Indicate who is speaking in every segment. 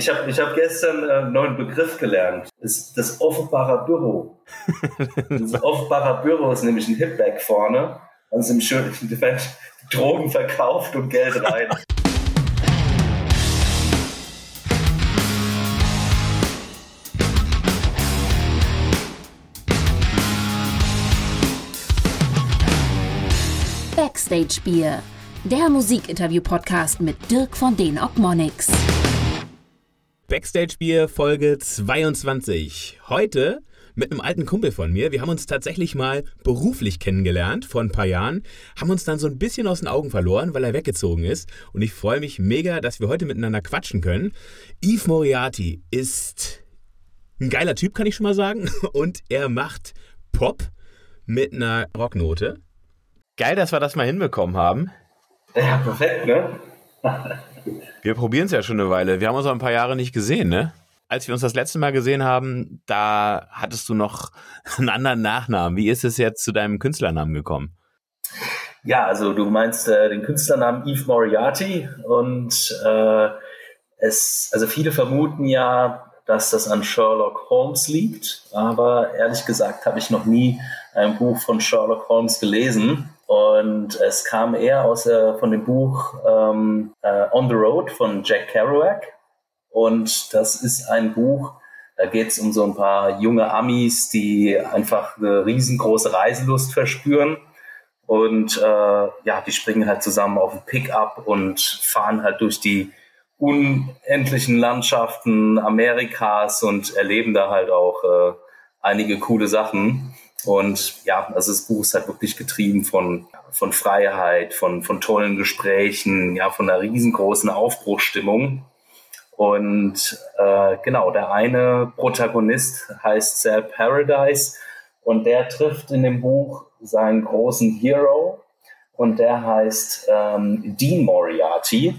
Speaker 1: Ich habe ich hab gestern äh, einen neuen Begriff gelernt. Das, das offenbare Büro. das offenbare Büro ist nämlich ein Hipback vorne. Und schönen Event Drogen verkauft und Geld rein.
Speaker 2: Backstage Bier, der Musikinterview-Podcast mit Dirk von den Ogmonics.
Speaker 3: Backstage Bier Folge 22. Heute mit einem alten Kumpel von mir. Wir haben uns tatsächlich mal beruflich kennengelernt vor ein paar Jahren, haben uns dann so ein bisschen aus den Augen verloren, weil er weggezogen ist. Und ich freue mich mega, dass wir heute miteinander quatschen können. Yves Moriarty ist ein geiler Typ, kann ich schon mal sagen. Und er macht Pop mit einer Rocknote. Geil, dass wir das mal hinbekommen haben.
Speaker 1: Ja, perfekt, ne?
Speaker 3: Wir probieren es ja schon eine Weile. Wir haben uns auch ein paar Jahre nicht gesehen, ne? Als wir uns das letzte Mal gesehen haben, da hattest du noch einen anderen Nachnamen. Wie ist es jetzt zu deinem Künstlernamen gekommen?
Speaker 1: Ja, also du meinst äh, den Künstlernamen Yves Moriarty und äh, es, also viele vermuten ja, dass das an Sherlock Holmes liegt, aber ehrlich gesagt habe ich noch nie ein Buch von Sherlock Holmes gelesen. Und es kam eher aus äh, von dem Buch ähm, äh, On the Road von Jack Kerouac. Und das ist ein Buch, da geht es um so ein paar junge Amis, die einfach eine riesengroße Reiselust verspüren. Und äh, ja, die springen halt zusammen auf ein Pickup und fahren halt durch die unendlichen Landschaften Amerikas und erleben da halt auch äh, einige coole Sachen. Und ja, also das Buch ist halt wirklich getrieben von, von Freiheit, von, von tollen Gesprächen, ja, von einer riesengroßen Aufbruchsstimmung. Und äh, genau, der eine Protagonist heißt Sal Paradise und der trifft in dem Buch seinen großen Hero und der heißt ähm, Dean Moriarty.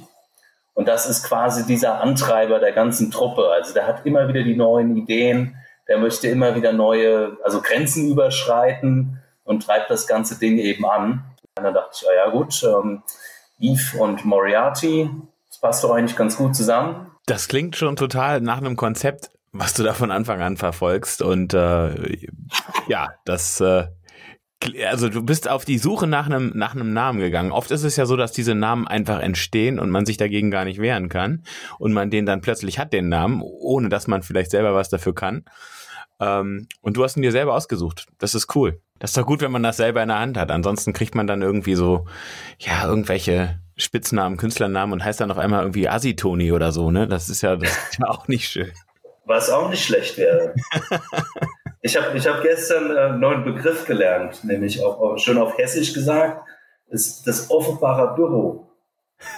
Speaker 1: Und das ist quasi dieser Antreiber der ganzen Truppe. Also der hat immer wieder die neuen Ideen, der möchte immer wieder neue, also Grenzen überschreiten und treibt das ganze Ding eben an. Und dann dachte ich, ah ja gut, ähm, Eve und Moriarty, das passt doch eigentlich ganz gut zusammen.
Speaker 3: Das klingt schon total nach einem Konzept, was du da von Anfang an verfolgst. Und äh, ja, das äh, also du bist auf die Suche nach einem, nach einem Namen gegangen. Oft ist es ja so, dass diese Namen einfach entstehen und man sich dagegen gar nicht wehren kann und man den dann plötzlich hat, den Namen, ohne dass man vielleicht selber was dafür kann. Ähm, und du hast ihn dir selber ausgesucht. Das ist cool. Das ist doch gut, wenn man das selber in der Hand hat. Ansonsten kriegt man dann irgendwie so, ja, irgendwelche Spitznamen, Künstlernamen und heißt dann auf einmal irgendwie Asitoni oder so, ne? Das ist ja, das ist ja auch nicht schön.
Speaker 1: Was auch nicht schlecht wäre. ich habe ich hab gestern äh, einen neuen Begriff gelernt, nämlich auch, schon auf Hessisch gesagt, ist das offenbare Büro.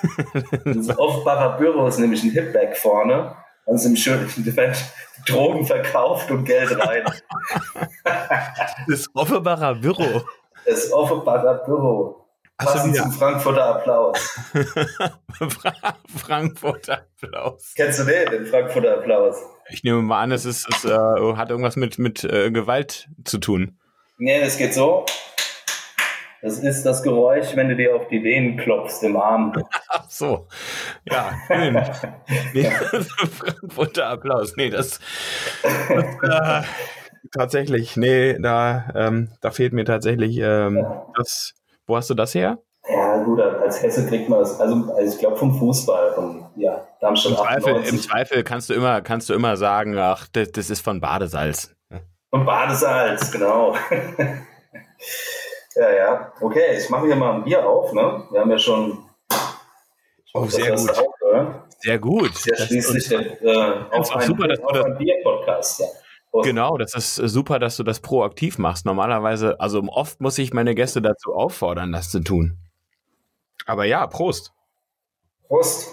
Speaker 1: das offenbare Büro ist nämlich ein Hipback vorne im schönen Event Drogen verkauft und Geld rein.
Speaker 3: das offenbare Büro.
Speaker 1: Das offenbare Büro. Passend zum Frankfurter Applaus.
Speaker 3: Frankfurter Applaus.
Speaker 1: Kennst du den, den Frankfurter Applaus?
Speaker 3: Ich nehme mal an, es, ist, es äh, hat irgendwas mit, mit äh, Gewalt zu tun.
Speaker 1: Nee, es geht so. Das ist das Geräusch, wenn du dir auf die Venen klopfst im Arm.
Speaker 3: Ach so. Ja, schön. nee, Frankfurter Applaus. Nee, das, das äh, tatsächlich, nee, da, ähm, da fehlt mir tatsächlich ähm, das. Wo hast du das her?
Speaker 1: Ja, gut, als Hesse kriegt man das, also, also ich glaube vom Fußball, von ja, Darmstadt
Speaker 3: Im Zweifel, Im Zweifel kannst du immer, kannst du immer sagen, ach, das, das ist von Badesalz.
Speaker 1: Von Badesalz, genau. Ja, ja. Okay, ich mache hier mal ein Bier auf. Ne? Wir haben ja schon.
Speaker 3: Oh, sehr gut. Auch? Sehr gut.
Speaker 1: Ja schließlich der, äh, auf, ein, super, auf ein Bier-Podcast. Ja.
Speaker 3: Genau, das ist super, dass du das proaktiv machst. Normalerweise, also oft muss ich meine Gäste dazu auffordern, das zu tun. Aber ja, Prost.
Speaker 1: Prost.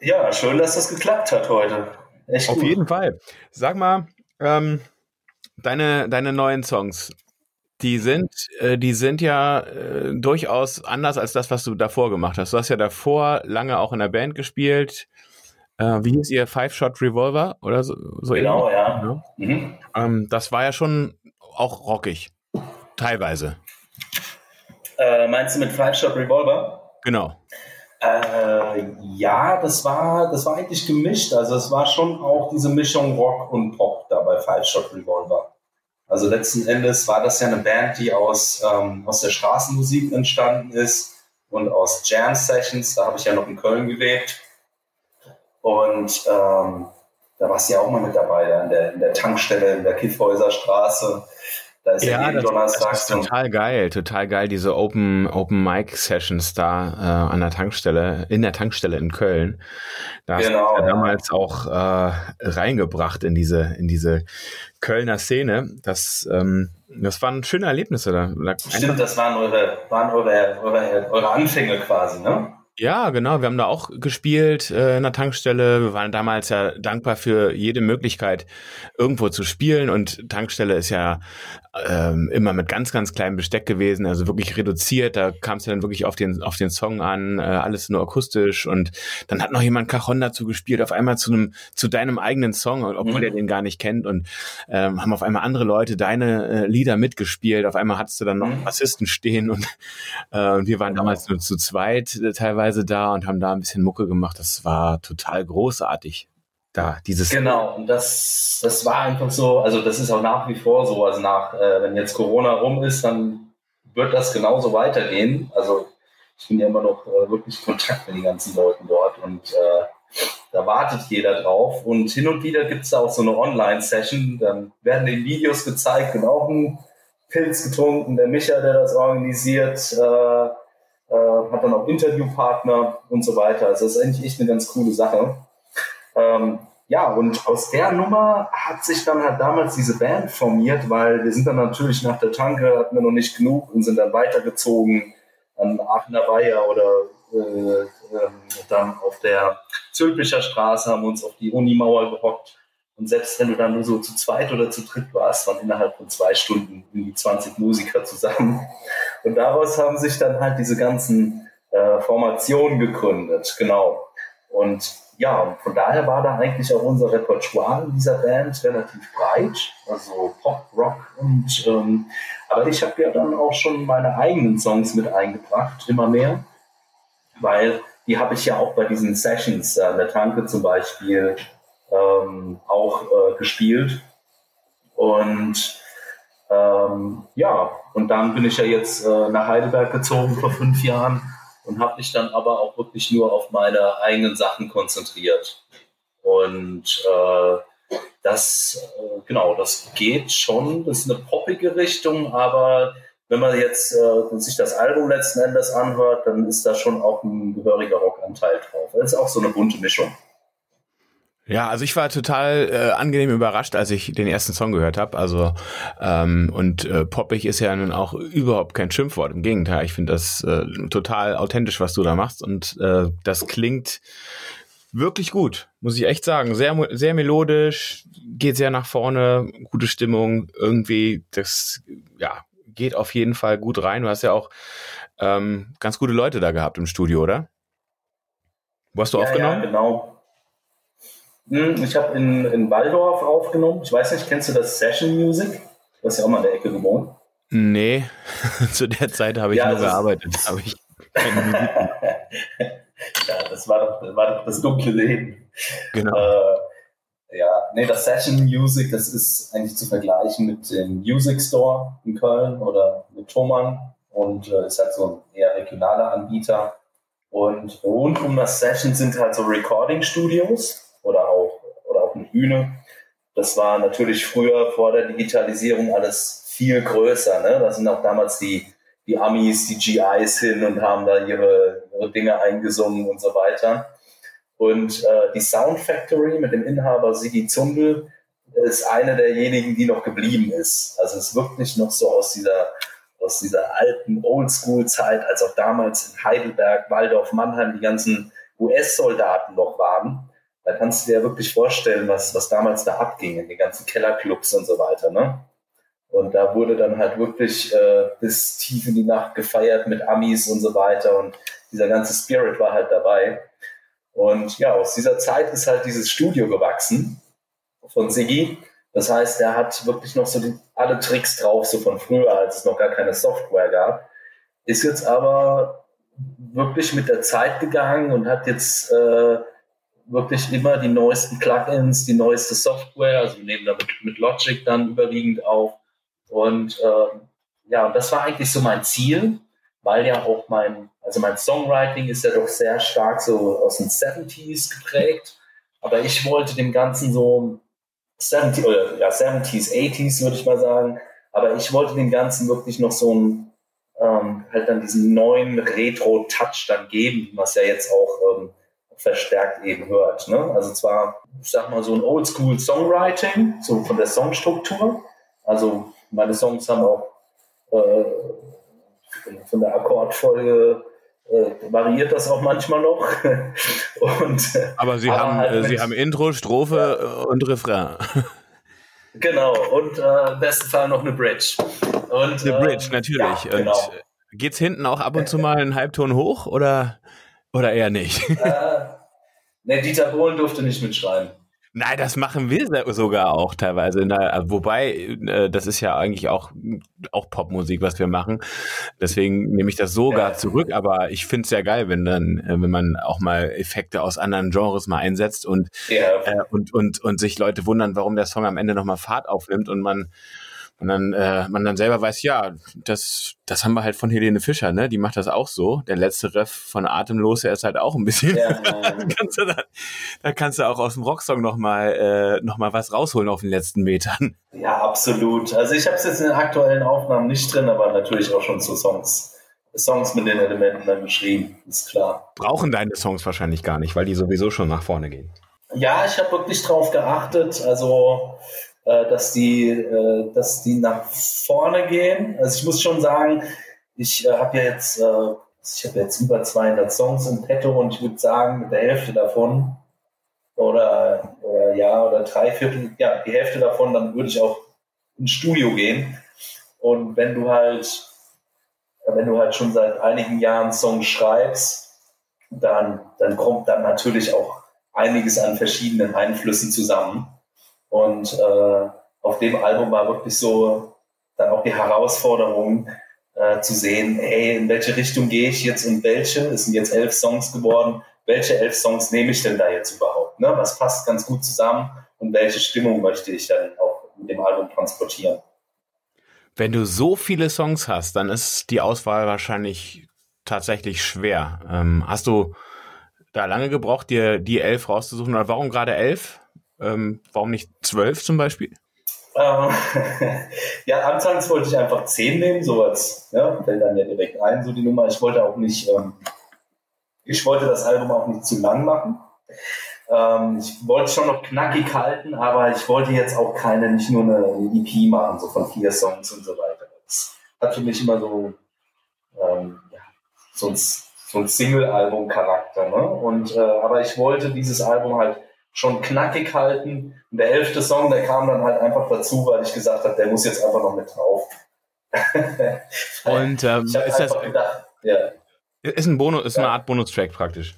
Speaker 1: Ja, schön, dass das geklappt hat heute.
Speaker 3: Echt Auf gut. jeden Fall. Sag mal, ähm, deine, deine neuen Songs, die sind, äh, die sind ja äh, durchaus anders als das, was du davor gemacht hast. Du hast ja davor lange auch in der Band gespielt. Äh, wie hieß ihr? Five Shot Revolver oder so? so
Speaker 1: genau, ähnlich? ja. ja.
Speaker 3: Mhm. Ähm, das war ja schon auch rockig. Teilweise.
Speaker 1: Äh, meinst du mit Five Shot Revolver?
Speaker 3: Genau.
Speaker 1: Äh, ja, das war, das war eigentlich gemischt. Also es war schon auch diese Mischung Rock und Pop da bei Five Shot Revolver. Also letzten Endes war das ja eine Band, die aus, ähm, aus der Straßenmusik entstanden ist und aus Jam Sessions. Da habe ich ja noch in Köln gelebt. Und ähm, da warst du ja auch mal mit dabei, in der, in der Tankstelle in der Kiffhäuser Straße.
Speaker 3: Da ist ja, ja jeden Donnerstag. Das ist total geil, total geil, diese Open, Open Mic Sessions da äh, an der Tankstelle, in der Tankstelle in Köln. Da genau, hast du ja damals auch äh, reingebracht in diese, in diese Kölner Szene. Das, ähm, das waren schöne Erlebnisse da.
Speaker 1: Stimmt, das waren eure, waren eure, eure, eure Anfänge quasi, ne?
Speaker 3: Ja, genau. Wir haben da auch gespielt äh, in der Tankstelle. Wir waren damals ja dankbar für jede Möglichkeit, irgendwo zu spielen. Und Tankstelle ist ja ähm, immer mit ganz, ganz kleinem Besteck gewesen, also wirklich reduziert. Da kam es ja dann wirklich auf den, auf den Song an, äh, alles nur akustisch. Und dann hat noch jemand Cajon dazu gespielt, auf einmal zu einem, zu deinem eigenen Song, obwohl mhm. er den gar nicht kennt. Und ähm, haben auf einmal andere Leute deine äh, Lieder mitgespielt. Auf einmal hattest du dann noch mhm. Bassisten stehen und äh, wir waren damals nur zu zweit äh, teilweise da und haben da ein bisschen Mucke gemacht. Das war total großartig da, dieses.
Speaker 1: Genau, und das, das war einfach so, also das ist auch nach wie vor so, also nach, äh, wenn jetzt Corona rum ist, dann wird das genauso weitergehen. Also ich bin ja immer noch äh, wirklich in Kontakt mit den ganzen Leuten dort und äh, da wartet jeder drauf. Und hin und wieder gibt es auch so eine Online-Session, dann werden die Videos gezeigt und ein Pilz getrunken. Der Micha, der das organisiert, äh, hat dann auch Interviewpartner und so weiter. Also das ist eigentlich echt eine ganz coole Sache. Ähm, ja, und aus der Nummer hat sich dann halt damals diese Band formiert, weil wir sind dann natürlich nach der Tanke, hatten wir noch nicht genug und sind dann weitergezogen an Aachener Weiher oder äh, äh, dann auf der Zülpicher Straße, haben uns auf die Unimauer gehockt. Und selbst wenn du dann nur so zu zweit oder zu dritt warst, waren innerhalb von zwei Stunden irgendwie 20 Musiker zusammen. Und daraus haben sich dann halt diese ganzen äh, Formationen gegründet, genau. Und ja, von daher war da eigentlich auch unser Repertoire in dieser Band relativ breit, also Pop, Rock und ähm, aber ich habe ja dann auch schon meine eigenen Songs mit eingebracht, immer mehr, weil die habe ich ja auch bei diesen Sessions an der Tanke zum Beispiel ähm, auch äh, gespielt und ähm, ja, und dann bin ich ja jetzt äh, nach Heidelberg gezogen vor fünf Jahren und habe mich dann aber auch wirklich nur auf meine eigenen Sachen konzentriert. Und äh, das, äh, genau, das geht schon, das ist eine poppige Richtung, aber wenn man jetzt äh, sich das Album letzten Endes anhört, dann ist da schon auch ein gehöriger Rockanteil drauf. Das ist auch so eine bunte Mischung.
Speaker 3: Ja, also ich war total äh, angenehm überrascht, als ich den ersten Song gehört habe. Also ähm, und äh, poppig ist ja nun auch überhaupt kein Schimpfwort. Im Gegenteil, ich finde das äh, total authentisch, was du da machst und äh, das klingt wirklich gut, muss ich echt sagen. Sehr sehr melodisch, geht sehr nach vorne, gute Stimmung. Irgendwie, das ja geht auf jeden Fall gut rein. Du hast ja auch ähm, ganz gute Leute da gehabt im Studio, oder? Wo hast du
Speaker 1: ja,
Speaker 3: aufgenommen?
Speaker 1: Ja, genau. Hm, ich habe in, in Waldorf aufgenommen. Ich weiß nicht, kennst du das Session Music? Du hast ja auch mal in der Ecke gewohnt.
Speaker 3: Nee, zu der Zeit habe ich ja, nur gearbeitet. Habe ich
Speaker 1: ja, das war, doch, das war doch das dunkle Leben.
Speaker 3: Genau.
Speaker 1: Äh, ja, nee, das Session Music, das ist eigentlich zu vergleichen mit dem Music Store in Köln oder mit Thomann und äh, ist halt so ein eher regionaler Anbieter. Und rund um das Session sind halt so Recording Studios oder auch, oder auch eine Bühne. Das war natürlich früher vor der Digitalisierung alles viel größer. Ne? Da sind auch damals die, die Amis, die GIs hin und haben da ihre, ihre Dinge eingesungen und so weiter. Und äh, die Sound Factory mit dem Inhaber Sigi Zundel ist eine derjenigen, die noch geblieben ist. Also es ist wirklich noch so aus dieser, aus dieser alten Oldschool-Zeit, als auch damals in Heidelberg, Waldorf, Mannheim die ganzen US-Soldaten noch waren. Da kannst du dir wirklich vorstellen, was, was damals da abging in den ganzen Kellerclubs und so weiter. Ne? Und da wurde dann halt wirklich äh, bis tief in die Nacht gefeiert mit Amis und so weiter. Und dieser ganze Spirit war halt dabei. Und ja, aus dieser Zeit ist halt dieses Studio gewachsen von Siggi. Das heißt, er hat wirklich noch so die, alle Tricks drauf, so von früher, als es noch gar keine Software gab. Ist jetzt aber wirklich mit der Zeit gegangen und hat jetzt äh, wirklich immer die neuesten Plugins, die neueste Software, also wir nehmen damit mit Logic dann überwiegend auf. Und äh, ja, das war eigentlich so mein Ziel, weil ja auch mein, also mein Songwriting ist ja doch sehr stark so aus den 70s geprägt. Aber ich wollte dem Ganzen so 70, oder, ja, 70s, 80s würde ich mal sagen. Aber ich wollte dem Ganzen wirklich noch so ein, ähm, halt dann diesen neuen Retro-Touch dann geben, es ja jetzt auch ähm, verstärkt eben hört. Ne? Also zwar, ich sag mal, so ein Oldschool-Songwriting, so von der Songstruktur. Also meine Songs haben auch äh, von der Akkordfolge äh, variiert das auch manchmal noch.
Speaker 3: und, aber Sie aber haben, halt äh, Sie haben Intro, Strophe ja. und Refrain.
Speaker 1: Genau, und äh, im besten Fall noch eine Bridge. Und,
Speaker 3: eine Bridge, ähm, natürlich. Ja, genau. Und geht's hinten auch ab und zu mal einen Halbton hoch oder, oder eher nicht? Äh,
Speaker 1: ne, Dieter Bohlen durfte nicht mitschreiben.
Speaker 3: Nein, das machen wir sogar auch teilweise. wobei, äh, das ist ja eigentlich auch, auch Popmusik, was wir machen. Deswegen nehme ich das sogar zurück. Aber ich finde es ja geil, wenn dann, äh, wenn man auch mal Effekte aus anderen Genres mal einsetzt und, ja. äh, und, und, und sich Leute wundern, warum der Song am Ende nochmal Fahrt aufnimmt und man und dann äh, man dann selber weiß, ja, das, das haben wir halt von Helene Fischer, ne? Die macht das auch so. Der letzte Ref von Atemlos, der ist halt auch ein bisschen. Ja, kannst du dann, da kannst du auch aus dem Rocksong nochmal äh, noch mal was rausholen auf den letzten Metern.
Speaker 1: Ja, absolut. Also ich habe es jetzt in den aktuellen Aufnahmen nicht drin, aber natürlich auch schon zu Songs. Songs mit den Elementen dann geschrieben, ist klar.
Speaker 3: Brauchen deine Songs wahrscheinlich gar nicht, weil die sowieso schon nach vorne gehen.
Speaker 1: Ja, ich habe wirklich drauf geachtet. Also dass, die, äh, dass die nach vorne gehen. Also ich muss schon sagen, ich äh, habe ja jetzt, äh, ich habe jetzt über 200 Songs im Petto und ich würde sagen, mit der Hälfte davon oder, oder ja, oder drei Viertel, ja, die Hälfte davon, dann würde ich auch ins Studio gehen. Und wenn du halt, wenn du halt schon seit einigen Jahren Songs schreibst, dann, dann kommt dann natürlich auch einiges an verschiedenen Einflüssen zusammen. Und äh, auf dem Album war wirklich so dann auch die Herausforderung äh, zu sehen, hey, in welche Richtung gehe ich jetzt und welche? Es sind jetzt elf Songs geworden. Welche elf Songs nehme ich denn da jetzt überhaupt? Ne? Was passt ganz gut zusammen und welche Stimmung möchte ich dann auch mit dem Album transportieren?
Speaker 3: Wenn du so viele Songs hast, dann ist die Auswahl wahrscheinlich tatsächlich schwer. Ähm, hast du da lange gebraucht, dir die elf rauszusuchen? Oder warum gerade elf? Ähm, warum nicht zwölf zum Beispiel?
Speaker 1: Ähm, ja, anfangs wollte ich einfach zehn nehmen, so als, ja, fällt dann ja direkt ein, so die Nummer. Ich wollte auch nicht, ähm, ich wollte das Album auch nicht zu lang machen. Ähm, ich wollte schon noch knackig halten, aber ich wollte jetzt auch keine, nicht nur eine EP machen, so von vier Songs und so weiter. Das hat für mich immer so, ähm, ja, so ein, so ein Single-Album-Charakter. Ne? Und, äh, aber ich wollte dieses Album halt schon knackig halten. Und der elfte Song, der kam dann halt einfach dazu, weil ich gesagt habe, der muss jetzt einfach noch mit drauf.
Speaker 3: Und ähm, ist das gedacht, ja. ist ein Bonus, ist ja. eine Art Bonustrack praktisch.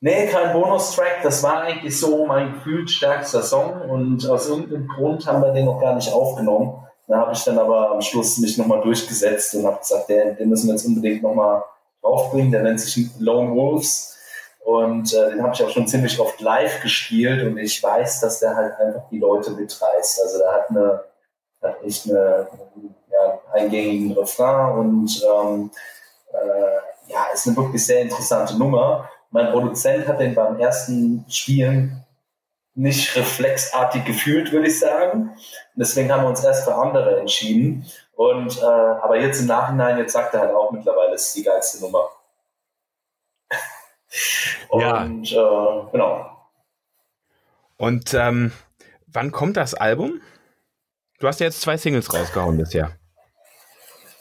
Speaker 1: Nee, kein Bonustrack. Das war eigentlich so mein gefühlt stärkster Song und aus irgendeinem Grund haben wir den noch gar nicht aufgenommen. Da habe ich dann aber am Schluss mich nochmal durchgesetzt und habe gesagt, den, den müssen wir jetzt unbedingt nochmal draufbringen. Der nennt sich Lone Wolves. Und äh, den habe ich auch schon ziemlich oft live gespielt und ich weiß, dass der halt einfach die Leute mitreißt. Also der hat eine, hat echt eine, ja, eingängigen Refrain und ähm, äh, ja, ist eine wirklich sehr interessante Nummer. Mein Produzent hat den beim ersten Spielen nicht reflexartig gefühlt, würde ich sagen. Deswegen haben wir uns erst für andere entschieden. Und äh, aber jetzt im Nachhinein, jetzt sagt er halt auch mittlerweile, ist die geilste Nummer. Und ja. äh, genau.
Speaker 3: Und ähm, wann kommt das Album? Du hast ja jetzt zwei Singles rausgehauen bisher.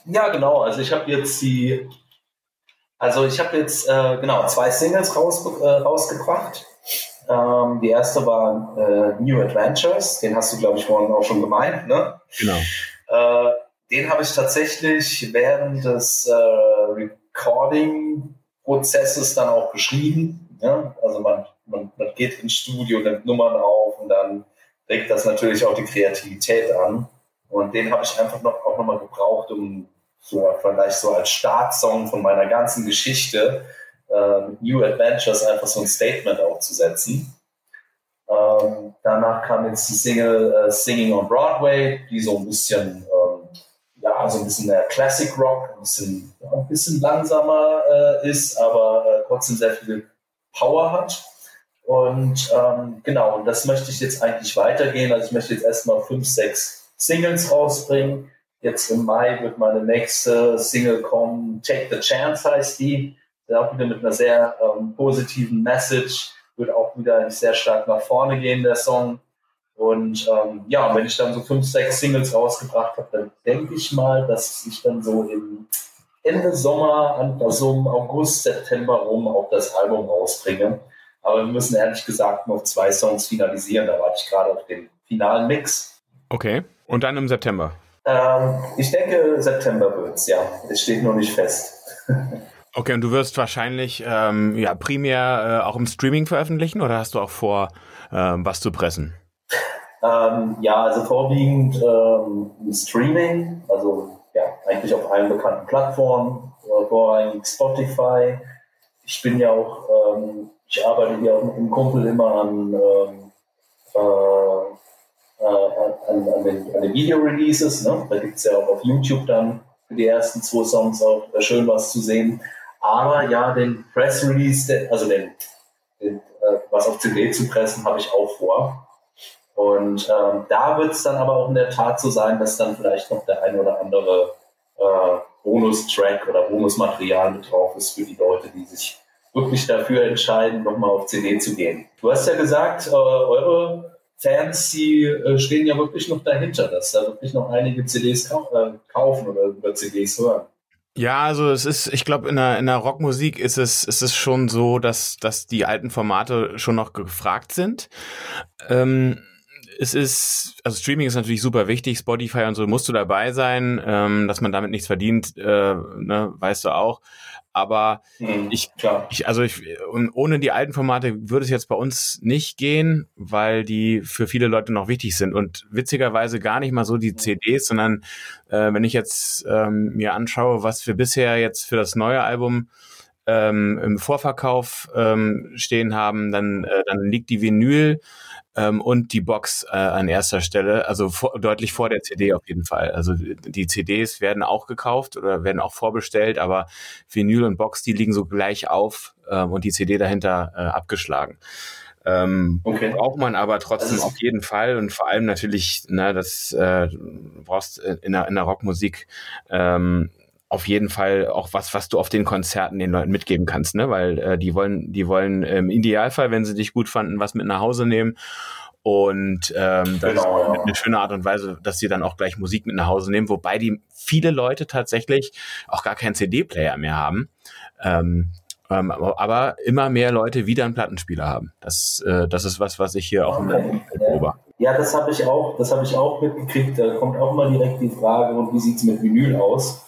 Speaker 1: Ja, genau. Also ich habe jetzt die, also ich habe jetzt äh, genau zwei Singles raus, äh, rausgebracht. Ähm, die erste war äh, New Adventures, den hast du glaube ich vorhin auch schon gemeint, ne?
Speaker 3: Genau.
Speaker 1: Äh, den habe ich tatsächlich während des äh, Recording Prozesses dann auch geschrieben. Ja? Also man, man, man geht ins Studio, nimmt Nummern auf und dann regt das natürlich auch die Kreativität an. Und den habe ich einfach noch, auch nochmal gebraucht, um so vielleicht so als Startsong von meiner ganzen Geschichte äh, New Adventures einfach so ein Statement aufzusetzen. Ähm, danach kam jetzt die Single äh, Singing on Broadway, die so ein bisschen, ähm, ja, so ein bisschen der Classic Rock, ein bisschen, ja, ein bisschen langsamer äh, ist, aber äh, trotzdem sehr viel Power hat. Und ähm, genau, und das möchte ich jetzt eigentlich weitergehen. Also ich möchte jetzt erstmal fünf, sechs Singles rausbringen. Jetzt im Mai wird meine nächste Single kommen, Take the Chance heißt die. Auch wieder mit einer sehr ähm, positiven Message wird auch wieder sehr stark nach vorne gehen, der Song. Und ähm, ja, wenn ich dann so fünf, sechs Singles rausgebracht habe, dann denke ich mal, dass ich dann so im Ende Sommer, also im August, September rum auch das Album rausbringe. Aber wir müssen ehrlich gesagt noch zwei Songs finalisieren. Da warte ich gerade auf den finalen Mix.
Speaker 3: Okay. Und dann im September?
Speaker 1: Ähm, ich denke, September wird es, ja. Es steht noch nicht fest.
Speaker 3: Okay, und du wirst wahrscheinlich ähm, ja primär äh, auch im Streaming veröffentlichen oder hast du auch vor, ähm, was zu pressen?
Speaker 1: Ähm, ja, also vorwiegend ähm, Streaming, also ja, eigentlich auf allen bekannten Plattformen, äh, vorrangig Spotify. Ich bin ja auch, ähm, ich arbeite hier auch mit einem Kumpel immer an, ähm, äh, äh, an, an, den, an den Video-Releases. Ne? Da gibt es ja auch auf YouTube dann für die ersten zwei Songs auch schön was zu sehen. Aber ja, den Press Release, also den, den äh, was auf CD zu pressen, habe ich auch vor. Und ähm, da wird es dann aber auch in der Tat so sein, dass dann vielleicht noch der ein oder andere äh, Bonustrack oder Bonusmaterial mit drauf ist für die Leute, die sich wirklich dafür entscheiden, nochmal auf CD zu gehen. Du hast ja gesagt, äh, eure Fans, die äh, stehen ja wirklich noch dahinter, dass da wirklich noch einige CDs kau äh, kaufen oder über CDs hören.
Speaker 3: Ja, also es ist, ich glaube, in der, in der Rockmusik ist es, ist es schon so, dass, dass die alten Formate schon noch gefragt sind. Ähm, es ist, also Streaming ist natürlich super wichtig, Spotify und so musst du dabei sein, ähm, dass man damit nichts verdient, äh, ne, weißt du auch. Aber mhm, ich, ich, also ich, und ohne die alten Formate würde es jetzt bei uns nicht gehen, weil die für viele Leute noch wichtig sind. Und witzigerweise gar nicht mal so die CDs, sondern äh, wenn ich jetzt ähm, mir anschaue, was wir bisher jetzt für das neue Album ähm, im Vorverkauf ähm, stehen haben, dann, äh, dann liegt die Vinyl ähm, und die Box äh, an erster Stelle, also vor, deutlich vor der CD auf jeden Fall. Also die CDs werden auch gekauft oder werden auch vorbestellt, aber Vinyl und Box, die liegen so gleich auf ähm, und die CD dahinter äh, abgeschlagen. Ähm, okay. Braucht man aber trotzdem auf jeden Fall und vor allem natürlich, ne, das äh, brauchst in der, in der Rockmusik ähm, auf jeden Fall auch was, was du auf den Konzerten den Leuten mitgeben kannst, ne? Weil äh, die wollen, die wollen im Idealfall, wenn sie dich gut fanden, was mit nach Hause nehmen. Und ähm, das genau, ist eine schöne Art und Weise, dass sie dann auch gleich Musik mit nach Hause nehmen, wobei die viele Leute tatsächlich auch gar keinen CD-Player mehr haben. Ähm, ähm, aber immer mehr Leute wieder einen Plattenspieler haben. Das, äh, das ist was, was ich hier auch okay.
Speaker 1: beobachte. Ja, das habe ich auch, das habe ich auch mitgekriegt. Da kommt auch mal direkt die Frage, und wie sieht's mit Vinyl aus?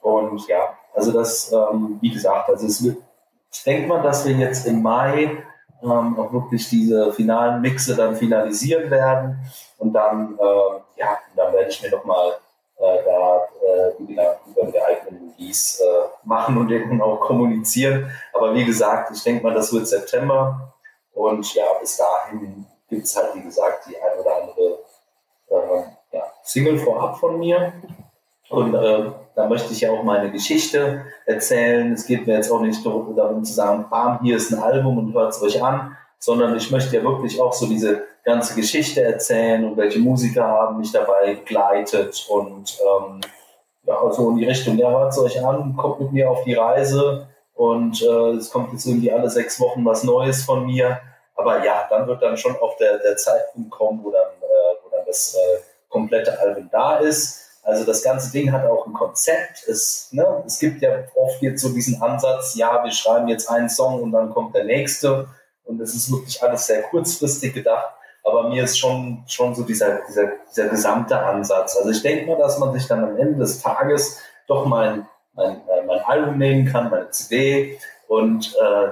Speaker 1: Und ja, also das, ähm, wie gesagt, also es wird, ich denke mal, dass wir jetzt im Mai ähm, auch wirklich diese finalen Mixe dann finalisieren werden. Und dann, äh, ja, dann werde ich mir nochmal äh, da äh, wieder über den geeigneten Release äh, machen und den auch kommunizieren. Aber wie gesagt, ich denke mal, das wird September. Und ja, bis dahin gibt es halt, wie gesagt, die ein oder andere äh, ja, Single vorab von mir. Und äh, da möchte ich ja auch meine Geschichte erzählen. Es geht mir jetzt auch nicht darum zu sagen, bam, hier ist ein Album und hört es euch an, sondern ich möchte ja wirklich auch so diese ganze Geschichte erzählen und welche Musiker haben mich dabei begleitet und ähm, ja, so in die Richtung, ja, hört es euch an, kommt mit mir auf die Reise und äh, es kommt jetzt irgendwie alle sechs Wochen was Neues von mir. Aber ja, dann wird dann schon auch der, der Zeitpunkt kommen, wo dann, äh, wo dann das äh, komplette Album da ist. Also das ganze Ding hat auch ein Konzept. Es, ne, es gibt ja oft jetzt so diesen Ansatz, ja, wir schreiben jetzt einen Song und dann kommt der nächste. Und es ist wirklich alles sehr kurzfristig gedacht. Aber mir ist schon, schon so dieser, dieser, dieser gesamte Ansatz. Also ich denke mal, dass man sich dann am Ende des Tages doch mein, mein, äh, mein Album nehmen kann, meine CD und äh,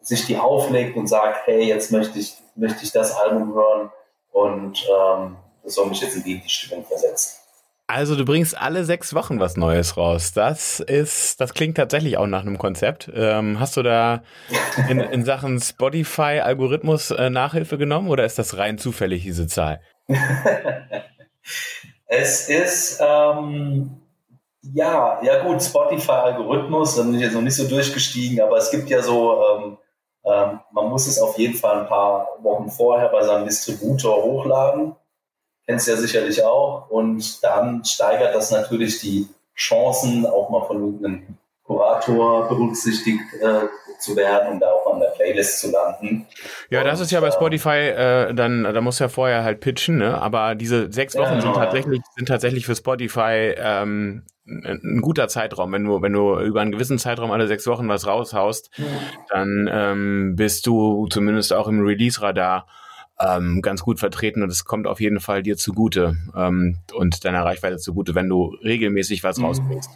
Speaker 1: sich die auflegt und sagt, hey, jetzt möchte ich, möchte ich das Album hören und ähm, das soll mich jetzt in die Stimmung versetzen.
Speaker 3: Also du bringst alle sechs Wochen was Neues raus. Das ist, das klingt tatsächlich auch nach einem Konzept. Ähm, hast du da in, in Sachen Spotify-Algorithmus äh, Nachhilfe genommen oder ist das rein zufällig, diese Zahl?
Speaker 1: es ist, ähm, ja, ja gut, Spotify-Algorithmus, da bin ich jetzt noch nicht so durchgestiegen, aber es gibt ja so, ähm, ähm, man muss es auf jeden Fall ein paar Wochen vorher bei seinem Distributor hochladen. Kennst du ja sicherlich auch. Und dann steigert das natürlich die Chancen, auch mal von irgendeinem Kurator berücksichtigt äh, zu werden und da auch an der Playlist zu landen.
Speaker 3: Ja, das ist ja bei Spotify, äh, dann, da muss ja vorher halt pitchen, ne? Aber diese sechs Wochen ja, sind genau. tatsächlich, sind tatsächlich für Spotify ähm, ein guter Zeitraum. Wenn du, wenn du über einen gewissen Zeitraum alle sechs Wochen was raushaust, mhm. dann ähm, bist du zumindest auch im Release-Radar ähm, ganz gut vertreten und es kommt auf jeden Fall dir zugute ähm, und deiner Reichweite zugute, wenn du regelmäßig was mhm. rausbringst.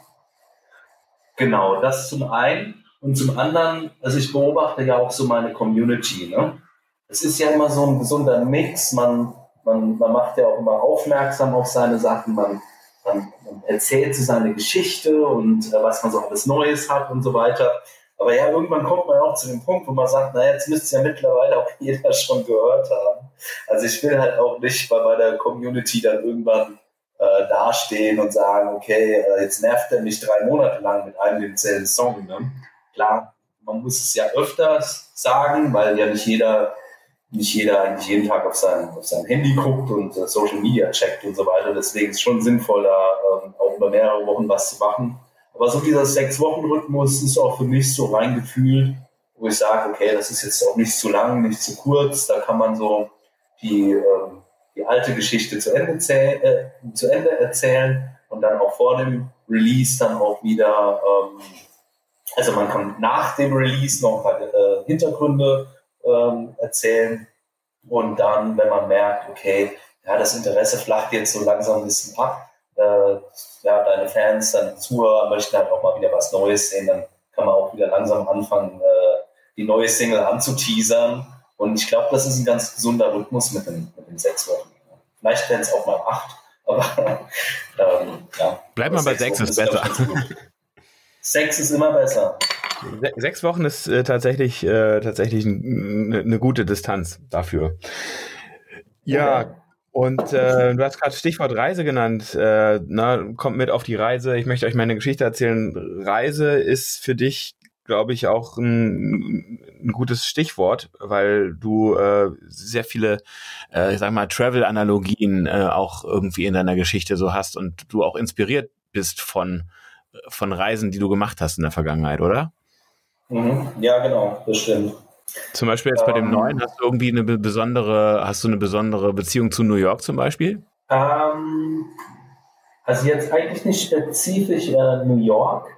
Speaker 1: Genau, das zum einen. Und zum anderen, also ich beobachte ja auch so meine Community. Ne? Es ist ja immer so ein gesunder Mix. Man, man, man macht ja auch immer aufmerksam auf seine Sachen. Man, man, man erzählt so seine Geschichte und äh, was man so alles Neues hat und so weiter. Aber ja, irgendwann kommt man auch zu dem Punkt, wo man sagt, naja, jetzt müsste ja mittlerweile auch jeder schon gehört haben. Also ich will halt auch nicht bei meiner Community dann irgendwann äh, dastehen und sagen, okay, äh, jetzt nervt er mich drei Monate lang mit einem demselben Song. Ne? Klar, man muss es ja öfters sagen, weil ja nicht jeder, nicht jeder eigentlich jeden Tag auf sein, auf sein Handy guckt und äh, Social Media checkt und so weiter. Deswegen ist es schon sinnvoll, da ähm, auch über mehrere Wochen was zu machen. Aber so dieser Sechs-Wochen-Rhythmus ist auch für mich so reingefühlt, wo ich sage, okay, das ist jetzt auch nicht zu lang, nicht zu kurz. Da kann man so die, ähm, die alte Geschichte zu Ende, äh, zu Ende erzählen und dann auch vor dem Release dann auch wieder ähm, also man kann nach dem Release noch paar äh, Hintergründe ähm, erzählen und dann, wenn man merkt, okay, ja, das Interesse flacht jetzt so langsam ein bisschen ab, äh, ja, deine Fans, deine Zuhörer möchten halt auch mal wieder was Neues sehen, dann kann man auch wieder langsam anfangen, äh, die neue Single anzuteasern. Und ich glaube, das ist ein ganz gesunder Rhythmus mit den, mit den sechs Wochen. Vielleicht werden es auch mal acht, aber ähm, ja.
Speaker 3: Bleib mal bei sechs, ist besser.
Speaker 1: Sechs ist immer besser.
Speaker 3: Sechs Wochen ist äh, tatsächlich, äh, tatsächlich eine ne gute Distanz dafür. Ja, okay. Und äh, du hast gerade Stichwort Reise genannt. Äh, na, kommt mit auf die Reise. Ich möchte euch meine Geschichte erzählen. Reise ist für dich, glaube ich, auch ein, ein, gutes Stichwort, weil du äh, sehr viele, äh, ich sag mal, Travel-Analogien äh, auch irgendwie in deiner Geschichte so hast und du auch inspiriert bist von von Reisen, die du gemacht hast in der Vergangenheit, oder?
Speaker 1: Mhm. Ja, genau, das stimmt.
Speaker 3: Zum Beispiel jetzt bei dem ähm, neuen, hast du irgendwie eine besondere, hast du eine besondere Beziehung zu New York zum Beispiel?
Speaker 1: Ähm, also jetzt eigentlich nicht spezifisch äh, New York.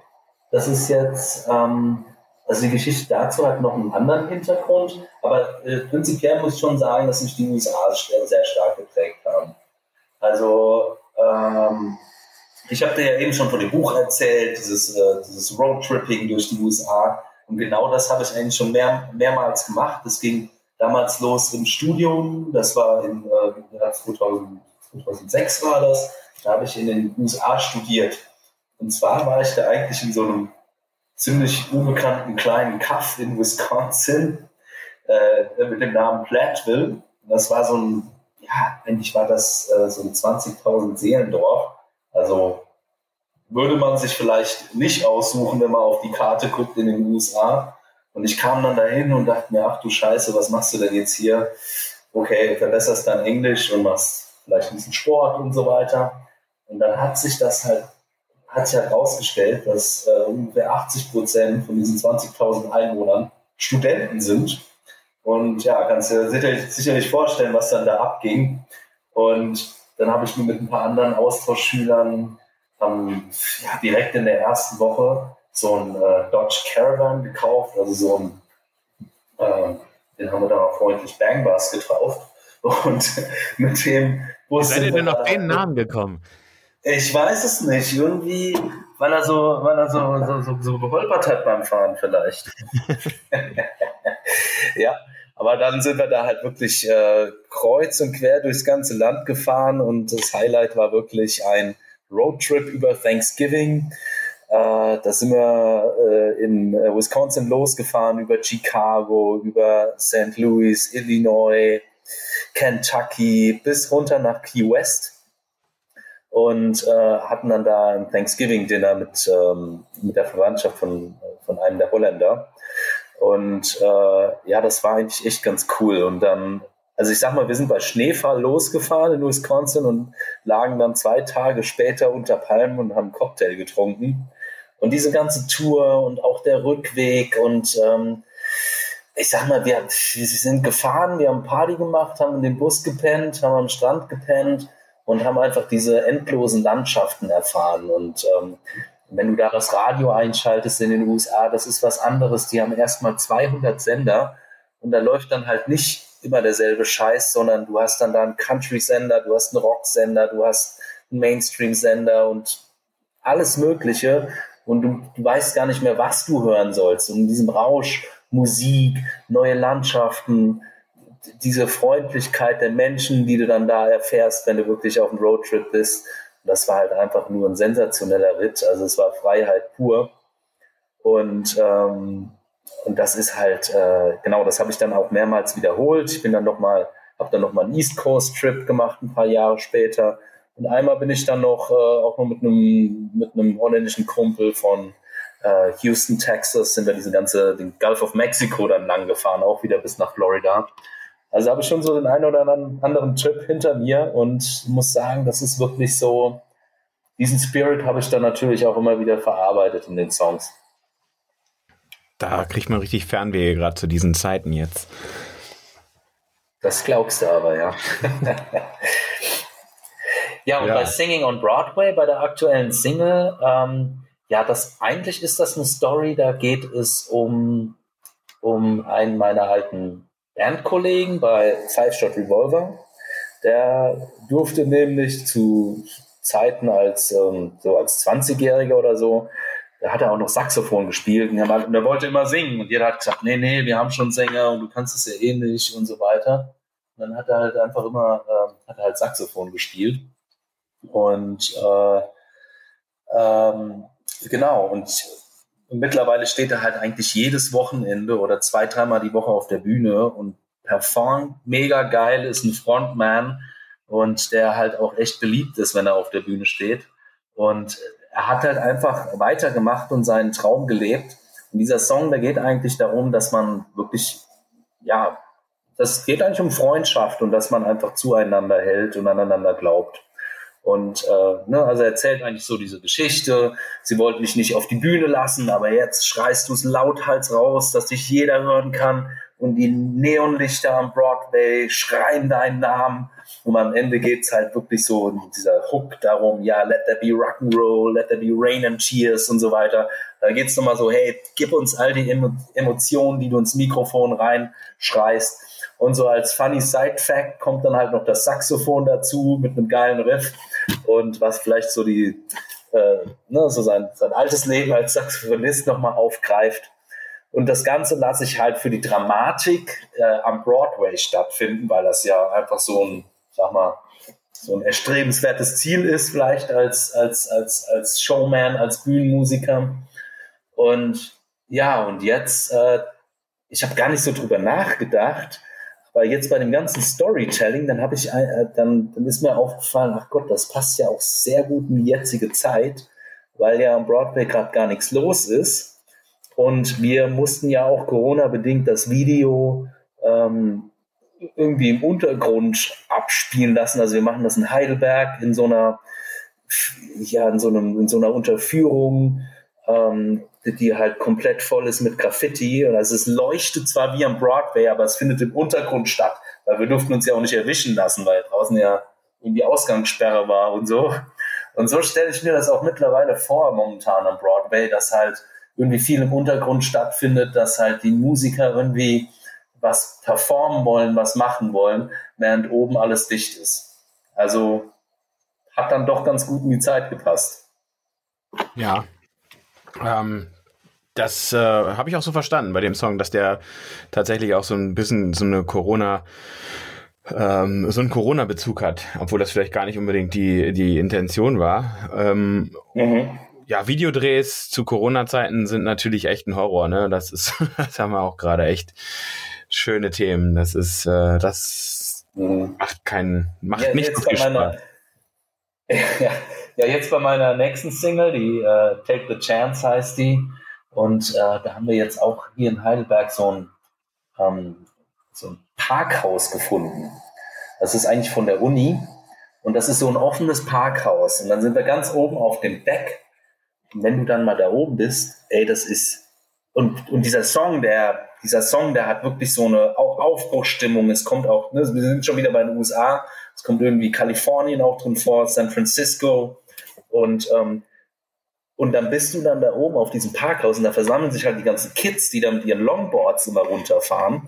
Speaker 1: Das ist jetzt, ähm, also die Geschichte dazu hat noch einen anderen Hintergrund, aber äh, prinzipiell muss ich schon sagen, dass mich die USA sehr stark geprägt haben. Also ähm, ich habe dir ja eben schon von dem Buch erzählt, dieses, äh, dieses Roadtripping durch die USA. Und genau das habe ich eigentlich schon mehr, mehrmals gemacht. Das ging damals los im Studium. Das war im äh, Jahr 2000, 2006 war das. Da habe ich in den USA studiert. Und zwar war ich da eigentlich in so einem ziemlich unbekannten kleinen Kaff in Wisconsin äh, mit dem Namen Platteville. Das war so ein, ja, eigentlich war das äh, so ein 20.000 Seelendorf. Also würde man sich vielleicht nicht aussuchen, wenn man auf die Karte guckt in den USA. Und ich kam dann dahin und dachte mir, ach du Scheiße, was machst du denn jetzt hier? Okay, verbesserst dann Englisch und machst vielleicht ein bisschen Sport und so weiter. Und dann hat sich das halt, hat sich herausgestellt, dass äh, ungefähr 80 Prozent von diesen 20.000 Einwohnern Studenten sind. Und ja, kannst du dir sicherlich, sicherlich vorstellen, was dann da abging. Und dann habe ich mir mit ein paar anderen Austauschschülern ähm, ja, direkt in der ersten Woche so ein äh, Dodge Caravan gekauft, also so ein, äh, den haben wir dann auch freundlich Bangbus getauft. Und mit dem
Speaker 3: Bus. Seid ihr denn auf den Namen gekommen?
Speaker 1: Ich weiß es nicht. Irgendwie, weil er so, weil er so, so, so, so geholpert hat beim Fahren vielleicht. ja. Aber dann sind wir da halt wirklich äh, kreuz und quer durchs ganze Land gefahren und das Highlight war wirklich ein Roadtrip über Thanksgiving. Äh, da sind wir äh, in äh, Wisconsin losgefahren, über Chicago, über St. Louis, Illinois, Kentucky bis runter nach Key West und äh, hatten dann da ein Thanksgiving-Dinner mit, ähm, mit der Verwandtschaft von, von einem der Holländer. Und äh, ja, das war eigentlich echt ganz cool. Und dann, also ich sag mal, wir sind bei Schneefall losgefahren in Wisconsin und lagen dann zwei Tage später unter Palmen und haben Cocktail getrunken. Und diese ganze Tour und auch der Rückweg und ähm, ich sag mal, wir, wir sind gefahren, wir haben Party gemacht, haben in den Bus gepennt, haben am Strand gepennt und haben einfach diese endlosen Landschaften erfahren. Und ähm, wenn du da das Radio einschaltest in den USA, das ist was anderes. Die haben erstmal 200 Sender und da läuft dann halt nicht immer derselbe Scheiß, sondern du hast dann da einen Country-Sender, du hast einen Rock-Sender, du hast einen Mainstream-Sender und alles Mögliche und du, du weißt gar nicht mehr, was du hören sollst. Und in diesem Rausch, Musik, neue Landschaften, diese Freundlichkeit der Menschen, die du dann da erfährst, wenn du wirklich auf einem Roadtrip bist, das war halt einfach nur ein sensationeller Ritt. Also es war Freiheit pur. Und, ähm, und das ist halt, äh, genau, das habe ich dann auch mehrmals wiederholt. Ich bin dann nochmal, habe dann nochmal einen East Coast Trip gemacht, ein paar Jahre später. Und einmal bin ich dann noch, äh, auch noch mit einem, mit einem holländischen Kumpel von äh, Houston, Texas, sind wir diese ganze, den Gulf of Mexico dann lang gefahren, auch wieder bis nach Florida. Also habe ich schon so den einen oder anderen Trip hinter mir und muss sagen, das ist wirklich so, diesen Spirit habe ich dann natürlich auch immer wieder verarbeitet in den Songs.
Speaker 3: Da kriegt man richtig Fernwege gerade zu diesen Zeiten jetzt.
Speaker 1: Das glaubst du aber, ja. ja, und ja. bei Singing on Broadway, bei der aktuellen Single, ähm, ja, das eigentlich ist das eine Story, da geht es um, um einen meiner alten Bandkollegen bei Five Shot Revolver. Der durfte nämlich zu Zeiten als ähm, so als 20-Jähriger oder so, da hat er auch noch Saxophon gespielt und er, wollte immer singen und jeder hat gesagt, nee, nee, wir haben schon Sänger und du kannst es ja eh nicht und so weiter. Und dann hat er halt einfach immer, äh, hat er halt Saxophon gespielt und äh, ähm, genau und und mittlerweile steht er halt eigentlich jedes Wochenende oder zwei, dreimal die Woche auf der Bühne und performt mega geil, ist ein Frontman und der halt auch echt beliebt ist, wenn er auf der Bühne steht. Und er hat halt einfach weitergemacht und seinen Traum gelebt. Und dieser Song, der geht eigentlich darum, dass man wirklich, ja, das geht eigentlich um Freundschaft und dass man einfach zueinander hält und aneinander glaubt. Und äh, ne, also er erzählt eigentlich so diese Geschichte. Sie wollten dich nicht auf die Bühne lassen, aber jetzt schreist du es lauthals raus, dass dich jeder hören kann. Und die Neonlichter am Broadway schreien deinen Namen. Und am Ende geht's halt wirklich so in dieser Hook darum, ja, let there be Rock'n'Roll, let there be Rain and Cheers und so weiter. Da geht's nochmal so, hey, gib uns all die Emotionen, die du ins Mikrofon reinschreist. Und so als funny Side-Fact kommt dann halt noch das Saxophon dazu mit einem geilen Riff und was vielleicht so die, äh, ne, so sein, sein altes Leben als Saxophonist nochmal aufgreift. Und das Ganze lasse ich halt für die Dramatik äh, am Broadway stattfinden, weil das ja einfach so ein, sag mal, so ein erstrebenswertes Ziel ist, vielleicht als, als, als, als Showman, als Bühnenmusiker. Und ja, und jetzt, äh, ich habe gar nicht so drüber nachgedacht, weil jetzt bei dem ganzen Storytelling, dann habe ich, äh, dann, dann ist mir aufgefallen, ach Gott, das passt ja auch sehr gut in die jetzige Zeit, weil ja am Broadway gerade gar nichts los ist. Und wir mussten ja auch Corona-bedingt das Video ähm, irgendwie im Untergrund abspielen lassen. Also wir machen das in Heidelberg in so einer, ja, in so, einem, in so einer Unterführung. Ähm, die halt komplett voll ist mit Graffiti. Und also es leuchtet zwar wie am Broadway, aber es findet im Untergrund statt, weil wir durften uns ja auch nicht erwischen lassen, weil draußen ja irgendwie Ausgangssperre war und so. Und so stelle ich mir das auch mittlerweile vor, momentan am Broadway, dass halt irgendwie viel im Untergrund stattfindet, dass halt die Musiker irgendwie was performen wollen, was machen wollen, während oben alles dicht ist. Also hat dann doch ganz gut in die Zeit gepasst.
Speaker 3: Ja, ähm, das äh, habe ich auch so verstanden bei dem Song, dass der tatsächlich auch so ein bisschen so eine Corona ähm, so einen Corona-Bezug hat, obwohl das vielleicht gar nicht unbedingt die, die Intention war. Ähm, mhm. Ja, Videodrehs zu Corona-Zeiten sind natürlich echt ein Horror, ne? Das ist, das haben wir auch gerade echt schöne Themen. Das ist, äh, das mhm. macht keinen, macht ja, nicht viel Spaß.
Speaker 1: Ja, ja, jetzt bei meiner nächsten Single, die äh, Take the Chance heißt die. Und äh, da haben wir jetzt auch hier in Heidelberg so ein, ähm, so ein Parkhaus gefunden. Das ist eigentlich von der Uni. Und das ist so ein offenes Parkhaus. Und dann sind wir ganz oben auf dem Deck. Wenn du dann mal da oben bist, ey, das ist. Und, und dieser Song, der, dieser Song, der hat wirklich so eine Aufbruchstimmung. Es kommt auch, ne, wir sind schon wieder bei den USA. Es kommt irgendwie Kalifornien auch drin vor, San Francisco. Und, ähm, und dann bist du dann da oben auf diesem Parkhaus und da versammeln sich halt die ganzen Kids, die dann mit ihren Longboards immer runterfahren.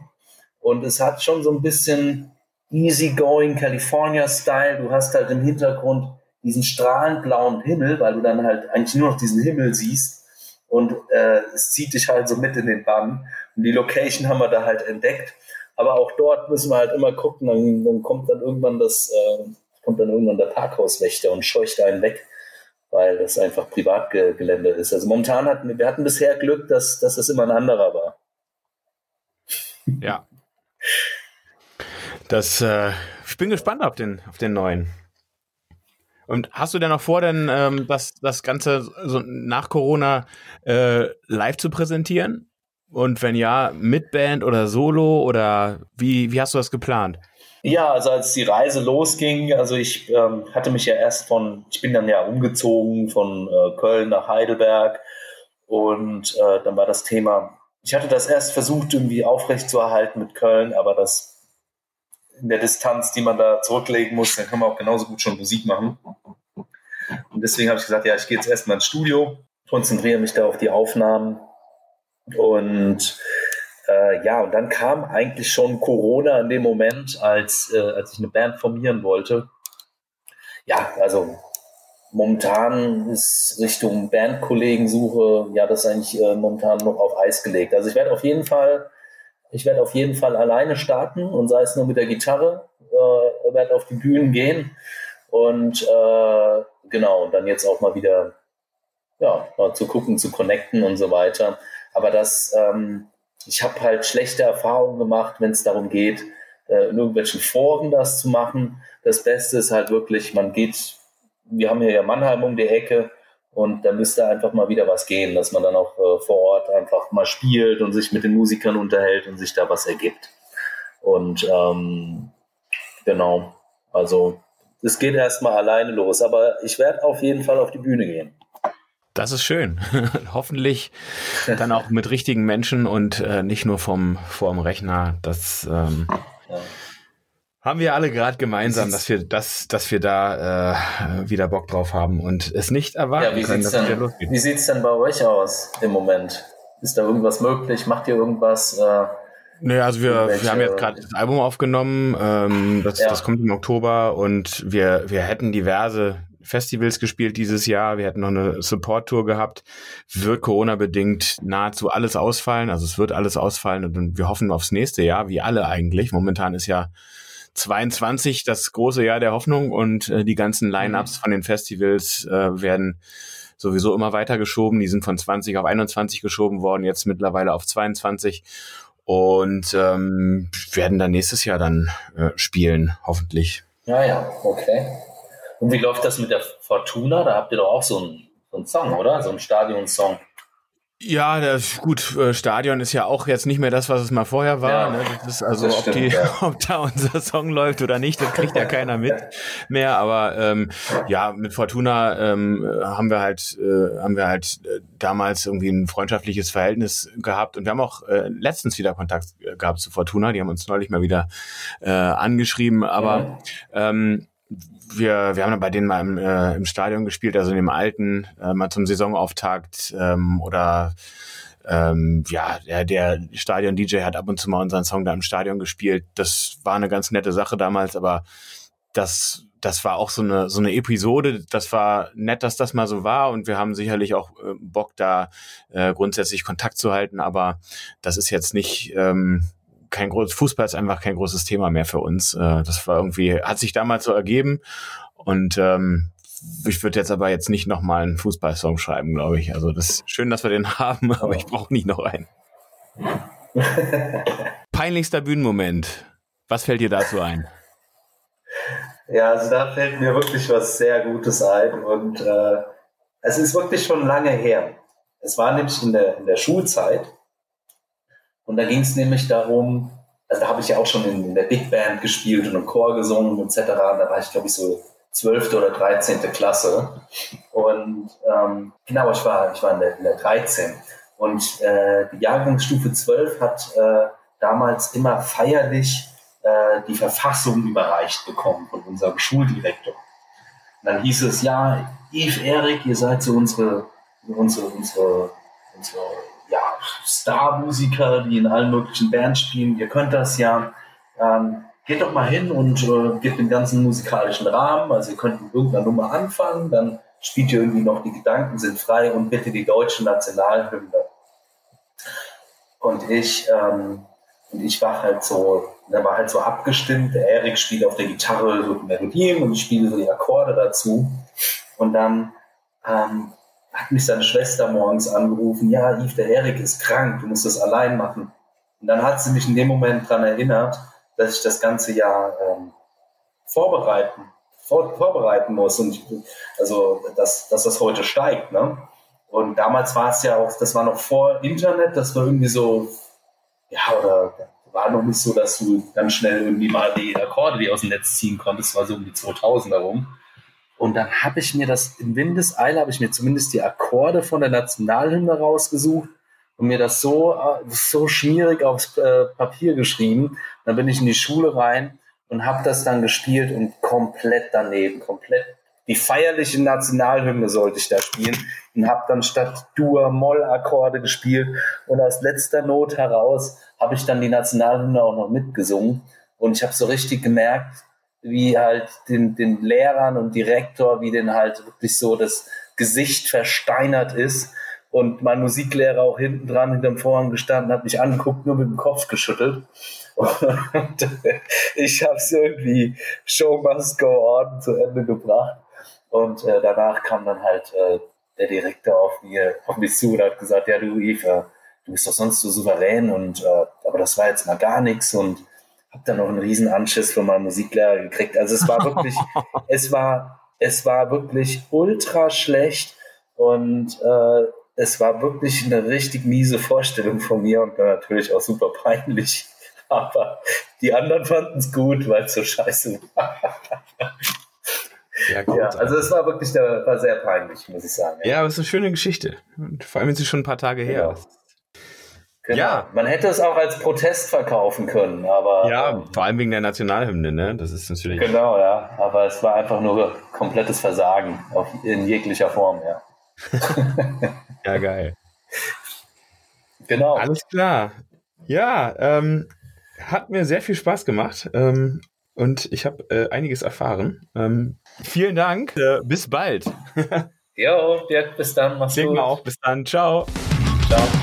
Speaker 1: Und es hat schon so ein bisschen easygoing California-Style. Du hast halt im Hintergrund diesen strahlend blauen Himmel, weil du dann halt eigentlich nur noch diesen Himmel siehst. Und äh, es zieht dich halt so mit in den Bann. Und die Location haben wir da halt entdeckt. Aber auch dort müssen wir halt immer gucken, dann, dann kommt dann irgendwann das, äh, kommt dann irgendwann der Parkhauswächter und scheucht einen weg weil das einfach Privatgelände ist. Also momentan hatten wir hatten bisher Glück, dass, dass das immer ein anderer war.
Speaker 3: Ja. Das, äh, ich bin gespannt auf den, auf den neuen. Und hast du denn noch vor, denn ähm, das, das Ganze so nach Corona äh, live zu präsentieren? Und wenn ja, mit Band oder Solo oder wie, wie hast du das geplant?
Speaker 1: Ja, also als die Reise losging, also ich ähm, hatte mich ja erst von, ich bin dann ja umgezogen von äh, Köln nach Heidelberg und äh, dann war das Thema, ich hatte das erst versucht irgendwie aufrecht zu erhalten mit Köln, aber das in der Distanz, die man da zurücklegen muss, dann kann man auch genauso gut schon Musik machen. Und deswegen habe ich gesagt, ja, ich gehe jetzt erstmal ins Studio, konzentriere mich da auf die Aufnahmen und äh, ja, und dann kam eigentlich schon Corona in dem Moment, als, äh, als ich eine Band formieren wollte. Ja, also momentan ist Richtung Bandkollegensuche, ja, das ist eigentlich äh, momentan noch auf Eis gelegt. Also ich werde auf jeden Fall, ich werde auf jeden Fall alleine starten und sei es nur mit der Gitarre, äh, werde auf die Bühnen gehen und äh, genau, und dann jetzt auch mal wieder ja, mal zu gucken, zu connecten und so weiter. Aber das, ähm, ich habe halt schlechte Erfahrungen gemacht, wenn es darum geht, äh, in irgendwelchen Foren das zu machen. Das Beste ist halt wirklich, man geht, wir haben hier ja Mannheim um die Ecke und da müsste einfach mal wieder was gehen, dass man dann auch äh, vor Ort einfach mal spielt und sich mit den Musikern unterhält und sich da was ergibt. Und ähm, genau, also es geht erstmal alleine los, aber ich werde auf jeden Fall auf die Bühne gehen.
Speaker 3: Das ist schön. Hoffentlich dann auch mit richtigen Menschen und äh, nicht nur vom vorm Rechner. Das ähm, ja. Haben wir alle gerade gemeinsam, dass wir das, dass wir da äh, wieder Bock drauf haben und es nicht erwarten ja, können, dass
Speaker 1: es wieder losgeht. Wie sieht's denn bei euch aus im Moment? Ist da irgendwas möglich? Macht ihr irgendwas? Äh,
Speaker 3: naja, also wir, wir haben jetzt gerade das Album aufgenommen, ähm, das, ja. das kommt im Oktober und wir, wir hätten diverse Festivals gespielt dieses Jahr. Wir hätten noch eine Support-Tour gehabt. Wird Corona-bedingt nahezu alles ausfallen. Also es wird alles ausfallen und wir hoffen aufs nächste Jahr, wie alle eigentlich. Momentan ist ja 22 das große Jahr der Hoffnung und äh, die ganzen Line-Ups mhm. von den Festivals äh, werden sowieso immer weiter geschoben. Die sind von 20 auf 21 geschoben worden, jetzt mittlerweile auf 22 und ähm, werden dann nächstes Jahr dann äh, spielen, hoffentlich.
Speaker 1: Ja, ja, okay. Und wie läuft das mit der Fortuna? Da habt ihr doch auch so einen, so einen Song, oder? So einen Stadionsong.
Speaker 3: Ja, das, gut, äh, Stadion ist ja auch jetzt nicht mehr das, was es mal vorher war. Ja, ne? Das ist also, das stimmt, ob, die, ja. ob da unser Song läuft oder nicht, das kriegt ja keiner mit mehr. Aber ähm, ja, mit Fortuna ähm, haben wir halt, äh, haben wir halt äh, damals irgendwie ein freundschaftliches Verhältnis gehabt und wir haben auch äh, letztens wieder Kontakt gehabt zu Fortuna. Die haben uns neulich mal wieder äh, angeschrieben. Aber ja. ähm, wir, wir haben bei denen mal im, äh, im Stadion gespielt, also in dem alten, äh, mal zum Saisonauftakt ähm, oder ähm, ja, der, der Stadion-DJ hat ab und zu mal unseren Song da im Stadion gespielt. Das war eine ganz nette Sache damals, aber das, das war auch so eine, so eine Episode. Das war nett, dass das mal so war und wir haben sicherlich auch äh, Bock, da äh, grundsätzlich Kontakt zu halten, aber das ist jetzt nicht, ähm, kein großes Fußball ist einfach kein großes Thema mehr für uns. Äh, das war irgendwie, hat sich damals so ergeben. Und ähm, ich würde jetzt aber jetzt nicht nochmal einen Fußballsong schreiben, glaube ich. Also das ist schön, dass wir den haben, aber ich brauche nicht noch einen. Peinlichster Bühnenmoment. Was fällt dir dazu ein?
Speaker 1: Ja, also da fällt mir wirklich was sehr Gutes ein und äh, es ist wirklich schon lange her. Es war nämlich in der, in der Schulzeit und da ging es nämlich darum, also da habe ich ja auch schon in, in, der Big Band gespielt und im Chor gesungen etc. Da war ich glaube ich so 12. oder 13. Klasse und ähm, genau, ich war, ich war in der, in der 13 und äh, die Jahrgangsstufe 12 hat äh, damals immer feierlich äh, die Verfassung überreicht bekommen von unserem Schuldirektor. Und dann hieß es, ja, Yves, Erik, ihr seid so unsere, unsere, unsere, unsere Star-Musiker, die in allen möglichen Bands spielen. Ihr könnt das ja. Ähm, geht doch mal hin und äh, gebt den ganzen musikalischen Rahmen. Also ihr könnt mit irgendeiner Nummer anfangen, dann spielt ihr irgendwie noch die Gedanken sind frei und bitte die deutsche Nationalhymne. Und ich, ähm, und ich war halt so, da war halt so abgestimmt. Der Erik spielt auf der Gitarre so die Melodien und ich spiele so die Akkorde dazu. Und dann ähm, hat mich seine Schwester morgens angerufen, ja, Yves, der Erik ist krank, du musst das allein machen. Und dann hat sie mich in dem Moment daran erinnert, dass ich das ganze Jahr ähm, vorbereiten, vor, vorbereiten muss. Und ich, also, dass, dass das heute steigt. Ne? Und damals war es ja auch, das war noch vor Internet, das war irgendwie so, ja, oder war noch nicht so, dass du ganz schnell irgendwie mal die Akkorde die aus dem Netz ziehen konntest, war so um die 2000 herum. Und dann habe ich mir das in Windeseile, habe ich mir zumindest die Akkorde von der Nationalhymne rausgesucht und mir das so, äh, so schmierig aufs äh, Papier geschrieben. Dann bin ich in die Schule rein und habe das dann gespielt und komplett daneben, komplett die feierliche Nationalhymne sollte ich da spielen und habe dann statt Dur-Moll-Akkorde gespielt und aus letzter Not heraus habe ich dann die Nationalhymne auch noch mitgesungen und ich habe so richtig gemerkt, wie halt den, den Lehrern und Direktor, wie den halt wirklich so das Gesicht versteinert ist und mein Musiklehrer auch hinten dran hinterm Vorhang gestanden hat mich angeguckt, nur mit dem Kopf geschüttelt. Und ich habe es irgendwie Show must go on zu Ende gebracht. Und äh, danach kam dann halt äh, der Direktor auf, mir, auf mich zu und hat gesagt, ja du Eva, du bist doch sonst so souverän und äh, aber das war jetzt mal gar nichts und habe dann noch einen riesen Anschiss von meinem Musiklehrer gekriegt. Also es war wirklich, es war, es war wirklich ultra schlecht und äh, es war wirklich eine richtig miese Vorstellung von mir und natürlich auch super peinlich. Aber die anderen fanden es gut, weil es so scheiße war. Ja, gut, ja, also es war wirklich der, war sehr peinlich, muss ich sagen.
Speaker 3: Ja, ja aber es ist eine schöne Geschichte. Und vor allem ist es schon ein paar Tage her.
Speaker 1: Genau. Genau. Ja. Man hätte es auch als Protest verkaufen können, aber.
Speaker 3: Ja, ähm, vor allem wegen der Nationalhymne, ne? Das ist natürlich.
Speaker 1: Genau, ja. Aber es war einfach nur komplettes Versagen auf, in jeglicher Form, ja.
Speaker 3: ja, geil. Genau. Alles klar. Ja, ähm, hat mir sehr viel Spaß gemacht. Ähm, und ich habe äh, einiges erfahren. Ähm, vielen Dank. Äh, bis bald.
Speaker 1: jo, Dirk, bis dann.
Speaker 3: Mach's gut. auch. Bis dann. Ciao. Ciao.